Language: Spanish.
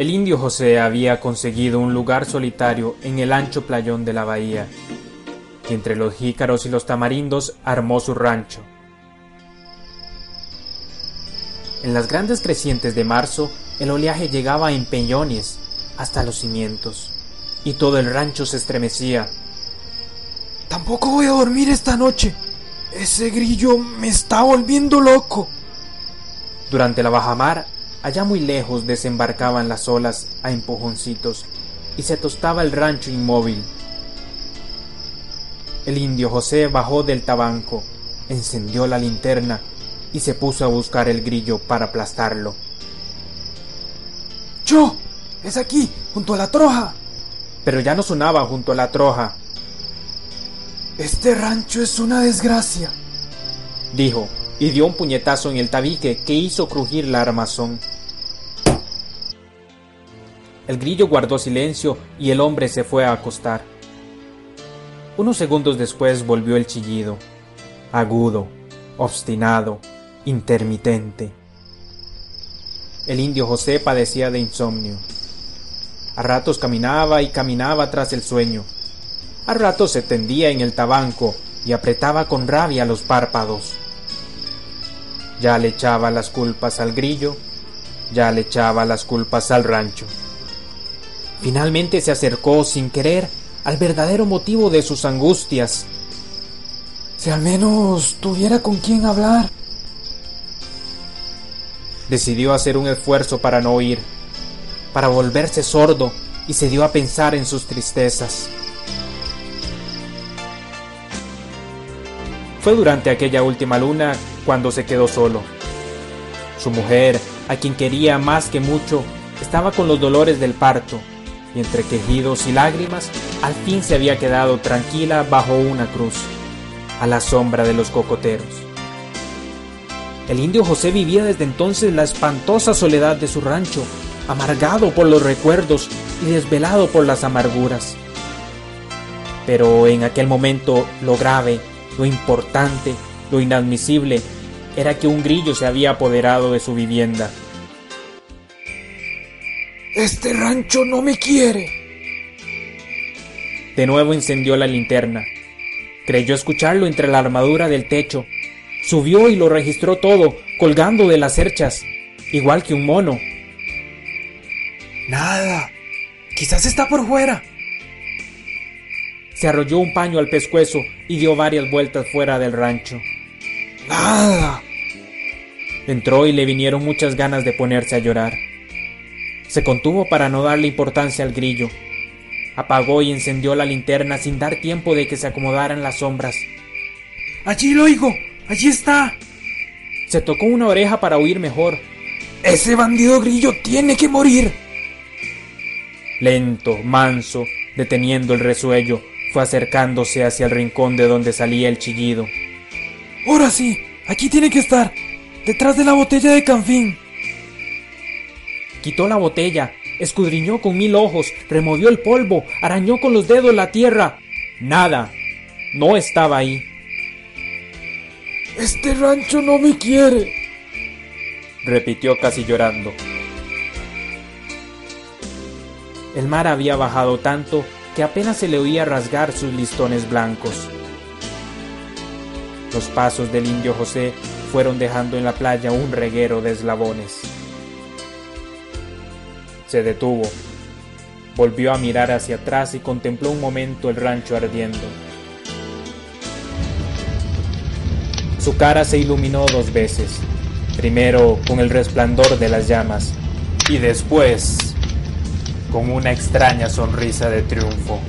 El indio José había conseguido un lugar solitario en el ancho playón de la bahía, y entre los jícaros y los tamarindos armó su rancho. En las grandes crecientes de marzo, el oleaje llegaba en peñones hasta los cimientos, y todo el rancho se estremecía. Tampoco voy a dormir esta noche. Ese grillo me está volviendo loco. Durante la bajamar Allá muy lejos desembarcaban las olas a empujoncitos y se tostaba el rancho inmóvil. El indio José bajó del tabanco, encendió la linterna y se puso a buscar el grillo para aplastarlo. ¡Yo! ¡Es aquí, junto a la troja! Pero ya no sonaba junto a la troja. Este rancho es una desgracia, dijo, y dio un puñetazo en el tabique que hizo crujir la armazón. El grillo guardó silencio y el hombre se fue a acostar. Unos segundos después volvió el chillido, agudo, obstinado, intermitente. El indio José padecía de insomnio. A ratos caminaba y caminaba tras el sueño. A ratos se tendía en el tabanco y apretaba con rabia los párpados. Ya le echaba las culpas al grillo, ya le echaba las culpas al rancho. Finalmente se acercó sin querer al verdadero motivo de sus angustias. Si al menos tuviera con quién hablar. Decidió hacer un esfuerzo para no oír, para volverse sordo y se dio a pensar en sus tristezas. Fue durante aquella última luna cuando se quedó solo. Su mujer, a quien quería más que mucho, estaba con los dolores del parto y entre quejidos y lágrimas, al fin se había quedado tranquila bajo una cruz, a la sombra de los cocoteros. El indio José vivía desde entonces la espantosa soledad de su rancho, amargado por los recuerdos y desvelado por las amarguras. Pero en aquel momento lo grave, lo importante, lo inadmisible, era que un grillo se había apoderado de su vivienda este rancho no me quiere. De nuevo encendió la linterna. Creyó escucharlo entre la armadura del techo. Subió y lo registró todo, colgando de las cerchas, igual que un mono. Nada. Quizás está por fuera. Se arrolló un paño al pescuezo y dio varias vueltas fuera del rancho. Nada. Entró y le vinieron muchas ganas de ponerse a llorar. Se contuvo para no darle importancia al grillo. Apagó y encendió la linterna sin dar tiempo de que se acomodaran las sombras. Allí lo oigo. Allí está. Se tocó una oreja para oír mejor. Ese bandido grillo tiene que morir. Lento, manso, deteniendo el resuello, fue acercándose hacia el rincón de donde salía el chillido. Ahora sí, aquí tiene que estar, detrás de la botella de canfín. Quitó la botella, escudriñó con mil ojos, removió el polvo, arañó con los dedos la tierra. Nada. No estaba ahí. Este rancho no me quiere. repitió casi llorando. El mar había bajado tanto que apenas se le oía rasgar sus listones blancos. Los pasos del indio José fueron dejando en la playa un reguero de eslabones. Se detuvo, volvió a mirar hacia atrás y contempló un momento el rancho ardiendo. Su cara se iluminó dos veces, primero con el resplandor de las llamas y después con una extraña sonrisa de triunfo.